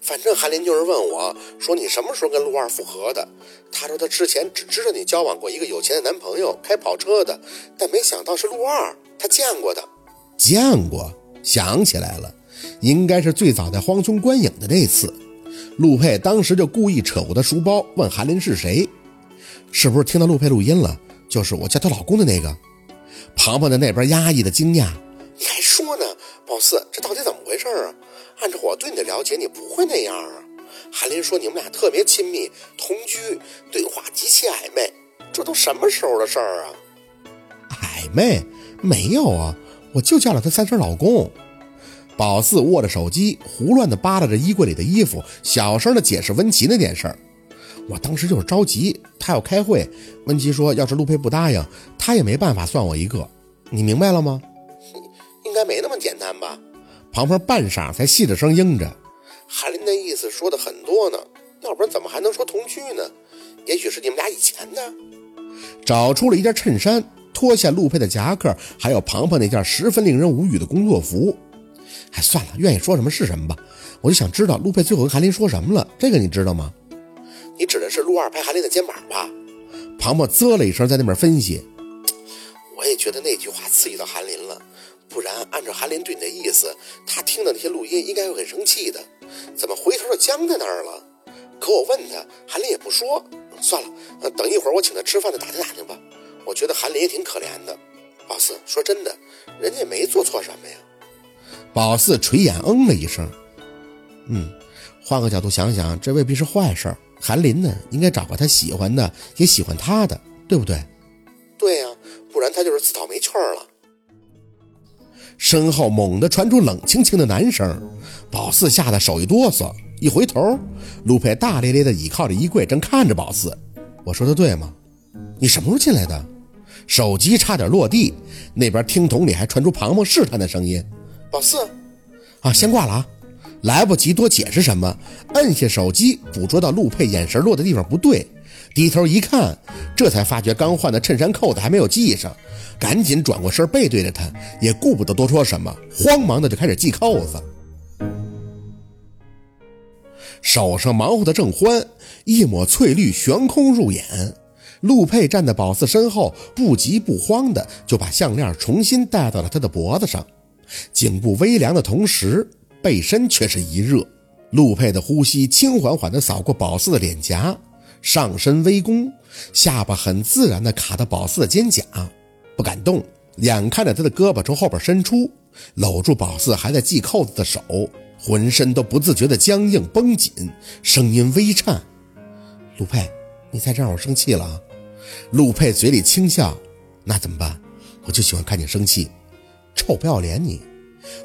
反正韩林就是问我说你什么时候跟陆二复合的？他说他之前只知道你交往过一个有钱的男朋友，开跑车的，但没想到是陆二，他见过的。见过，想起来了，应该是最早在荒村观影的那次。陆佩当时就故意扯我的书包，问韩林是谁，是不是听到陆佩录音了？就是我叫她老公的那个。庞庞在那边压抑的惊讶，你还说呢，宝四，这到底怎么回事啊？按照我对你的了解，你不会那样啊。韩林说你们俩特别亲密，同居，对话极其暧昧，这都什么时候的事儿啊？暧昧？没有啊。我就叫了他三声老公。宝四握着手机，胡乱的扒拉着衣柜里的衣服，小声的解释温琪那件事儿。我当时就是着急，他要开会。温琪说，要是陆佩不答应，他也没办法算我一个。你明白了吗？应该没那么简单吧？庞庞半晌才细着声应着。韩林的意思说的很多呢，要不然怎么还能说同居呢？也许是你们俩以前的。找出了一件衬衫。脱下陆佩的夹克，还有庞庞那件十分令人无语的工作服。哎，算了，愿意说什么是什么吧。我就想知道陆佩最后跟韩林说什么了，这个你知道吗？你指的是陆二拍韩林的肩膀吧？庞庞啧了一声，在那边分析。我也觉得那句话刺激到韩林了，不然按照韩林对你的意思，他听到那些录音应该会很生气的。怎么回头就僵在那儿了？可我问他，韩林也不说。算了，等一会儿我请他吃饭再打听打听吧。我觉得韩林也挺可怜的，宝四说真的，人家也没做错什么呀。宝四垂眼嗯了一声，嗯，换个角度想想，这未必是坏事。韩林呢，应该找个他喜欢的，也喜欢他的，对不对？对呀，不然他就是自讨没趣了。身后猛地传出冷清清的男声，宝四吓得手一哆嗦，一回头，陆佩大咧咧地倚靠着衣柜，正看着宝四。我说的对吗？你什么时候进来的？手机差点落地，那边听筒里还传出庞庞试探的声音：“宝四，啊，先挂了啊！”来不及多解释什么，摁下手机，捕捉到陆佩眼神落的地方不对，低头一看，这才发觉刚换的衬衫扣子还没有系上，赶紧转过身背对着他，也顾不得多说什么，慌忙的就开始系扣子。手上忙活的正欢，一抹翠绿悬空入眼。陆佩站在宝四身后，不急不慌的就把项链重新戴到了他的脖子上，颈部微凉的同时，背身却是一热。陆佩的呼吸轻缓缓地扫过宝四的脸颊，上身微弓，下巴很自然地卡到宝四的肩胛，不敢动，眼看着他的胳膊从后边伸出，搂住宝四还在系扣子的手，浑身都不自觉地僵硬绷紧，声音微颤：“陆佩，你再这样，我生气了啊！”陆佩嘴里轻笑：“那怎么办？我就喜欢看你生气，臭不要脸！”你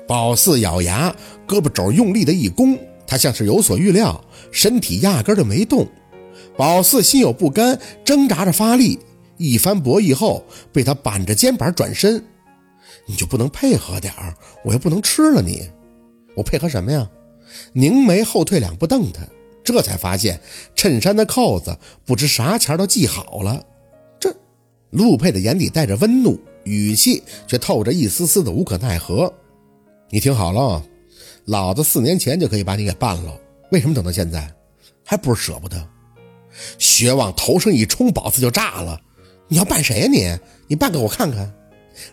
宝四咬牙，胳膊肘用力的一弓，他像是有所预料，身体压根就没动。宝四心有不甘，挣扎着发力，一番博弈后，被他板着肩膀转身：“你就不能配合点儿？我又不能吃了你，我配合什么呀？”凝眉后退两步瞪他，这才发现衬衫的扣子不知啥前都系好了。这陆佩的眼底带着温怒，语气却透着一丝丝的无可奈何。你听好了，老子四年前就可以把你给办了，为什么等到现在，还不是舍不得？血往头上一冲，宝四就炸了。你要办谁呀？你你办给我看看。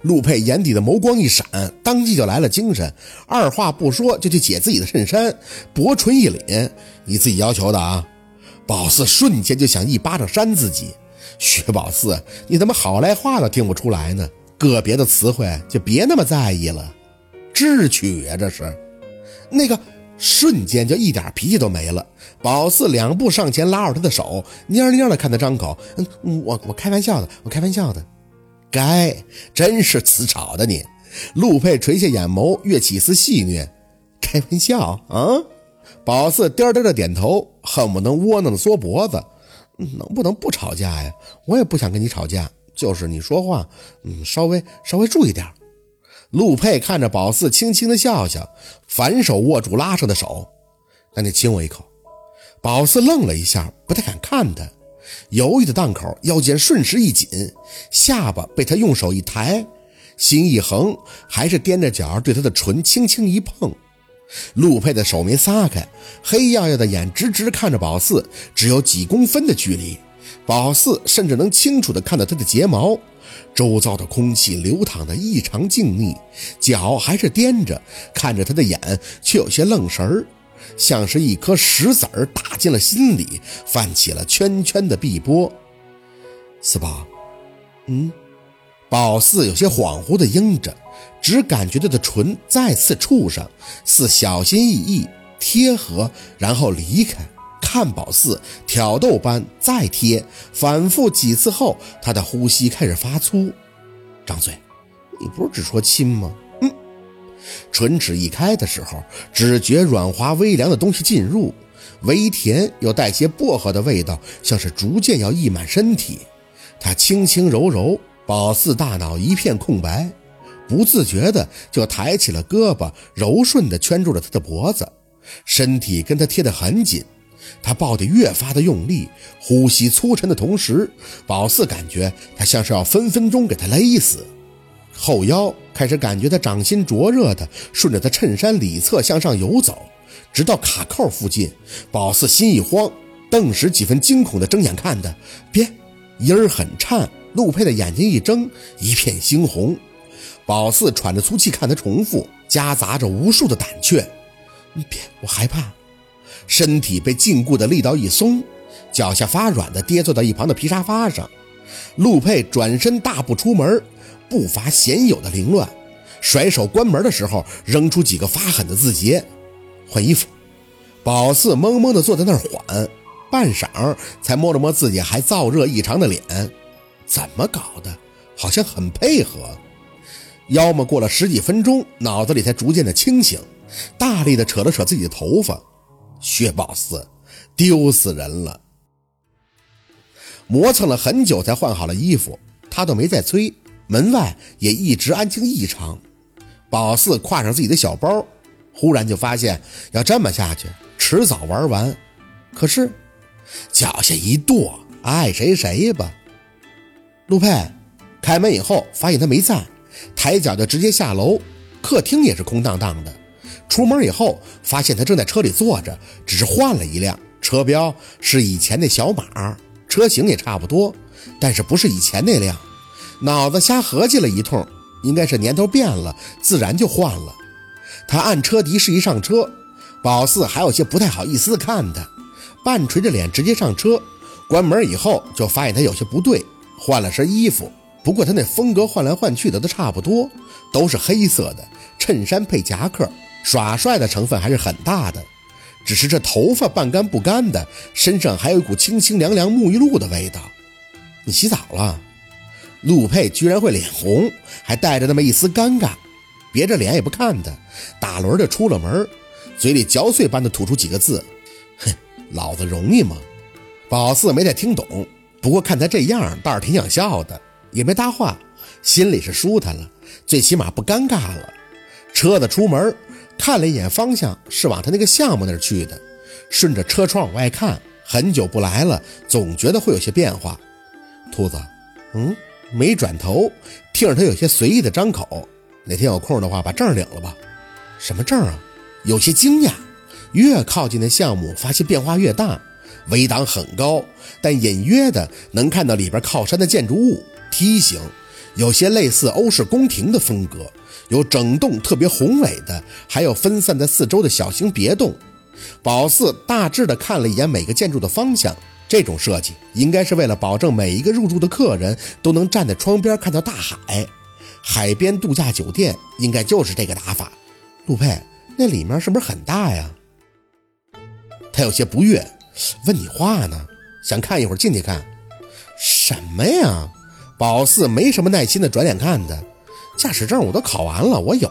陆佩眼底的眸光一闪，当即就来了精神，二话不说就去解自己的衬衫，薄唇一凛：“你自己要求的啊！”宝四瞬间就想一巴掌扇自己。薛宝四，你怎么好赖话都听不出来呢？个别的词汇就别那么在意了，智取呀，这是。那个瞬间就一点脾气都没了。宝四两步上前拉住他的手，蔫蔫的看他张口：“嗯，我我开玩笑的，我开玩笑的。”该，真是死吵的你。陆佩垂下眼眸，跃起丝戏谑：“开玩笑啊？”宝四颠颠的点头，恨不能窝囊的缩脖子。能不能不吵架呀？我也不想跟你吵架，就是你说话，嗯，稍微稍微注意点。陆佩看着宝四，轻轻的笑笑，反手握住拉上的手，那你亲我一口。宝四愣了一下，不太敢看他，犹豫的档口，腰间瞬时一紧，下巴被他用手一抬，心一横，还是踮着脚对他的唇轻轻一碰。陆佩的手没撒开，黑压压的眼直直看着宝四，只有几公分的距离，宝四甚至能清楚的看到他的睫毛。周遭的空气流淌得异常静谧，脚还是踮着，看着他的眼却有些愣神儿，像是一颗石子儿打进了心里，泛起了圈圈的碧波。四宝，嗯，宝四有些恍惚地应着，只感觉他的唇再次触上，似小心翼翼贴合，然后离开。看宝四挑逗般再贴，反复几次后，他的呼吸开始发粗。张嘴，你不是只说亲吗？嗯。唇齿一开的时候，只觉软滑微凉的东西进入，微甜又带些薄荷的味道，像是逐渐要溢满身体。他轻轻柔柔，宝四大脑一片空白，不自觉的就抬起了胳膊，柔顺的圈住了他的脖子，身体跟他贴得很紧。他抱得越发的用力，呼吸粗沉的同时，宝四感觉他像是要分分钟给他勒死。后腰开始感觉他掌心灼热的，顺着他衬衫里侧向上游走，直到卡扣附近。宝四心一慌，顿时几分惊恐的睁眼看的，别，音儿很颤。陆佩的眼睛一睁，一片猩红。宝四喘着粗气看他重复，夹杂着无数的胆怯。你别，我害怕。身体被禁锢的力道一松，脚下发软的跌坐到一旁的皮沙发上。陆佩转身大步出门，步伐鲜有的凌乱，甩手关门的时候扔出几个发狠的字节。换衣服。宝四懵懵的坐在那儿缓，半晌才摸了摸自己还燥热异常的脸，怎么搞的？好像很配合。要么过了十几分钟，脑子里才逐渐的清醒，大力的扯了扯自己的头发。薛宝四，丢死人了！磨蹭了很久才换好了衣服，他都没再催。门外也一直安静异常。宝四挎上自己的小包，忽然就发现要这么下去，迟早玩完。可是脚下一跺，爱谁谁吧。陆佩开门以后发现他没在，抬脚就直接下楼，客厅也是空荡荡的。出门以后，发现他正在车里坐着，只是换了一辆车标，是以前那小马，车型也差不多，但是不是以前那辆。脑子瞎合计了一通，应该是年头变了，自然就换了。他按车笛示意上车，宝四还有些不太好意思看他，半垂着脸直接上车。关门以后就发现他有些不对，换了身衣服，不过他那风格换来换去的都差不多，都是黑色的衬衫配夹克。耍帅的成分还是很大的，只是这头发半干不干的，身上还有一股清清凉凉沐浴露的味道。你洗澡了？陆佩居然会脸红，还带着那么一丝尴尬，别着脸也不看他，打轮就出了门，嘴里嚼碎般的吐出几个字：“哼，老子容易吗？”宝四没太听懂，不过看他这样，倒是挺想笑的，也没搭话，心里是舒坦了，最起码不尴尬了。车子出门。看了一眼方向，是往他那个项目那儿去的。顺着车窗往外看，很久不来了，总觉得会有些变化。兔子，嗯，没转头，听着他有些随意的张口。哪天有空的话，把证领了吧。什么证啊？有些惊讶。越靠近那项目，发现变化越大。围挡很高，但隐约的能看到里边靠山的建筑物，梯形，有些类似欧式宫廷的风格。有整栋特别宏伟的，还有分散在四周的小型别栋。宝四大致的看了一眼每个建筑的方向，这种设计应该是为了保证每一个入住的客人都能站在窗边看到大海。海边度假酒店应该就是这个打法。陆佩，那里面是不是很大呀？他有些不悦，问你话呢，想看一会儿进去看。什么呀？宝四没什么耐心的转脸看他。驾驶证我都考完了，我有。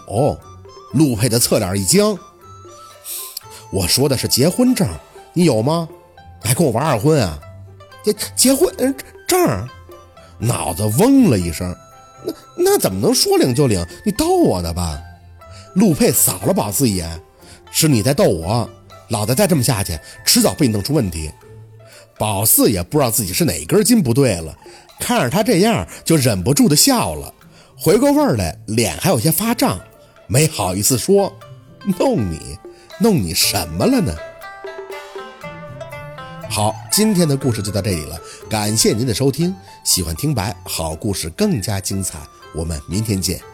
陆佩的侧脸一僵。我说的是结婚证，你有吗？还跟我玩二婚啊？结结婚证？脑子嗡了一声。那那怎么能说领就领？你逗我呢吧？陆佩扫了宝四一眼，是你在逗我。老子再这么下去，迟早被你弄出问题。宝四也不知道自己是哪根筋不对了，看着他这样，就忍不住的笑了。回过味儿来，脸还有些发胀，没好意思说，弄你，弄你什么了呢？好，今天的故事就到这里了，感谢您的收听。喜欢听白好故事更加精彩，我们明天见。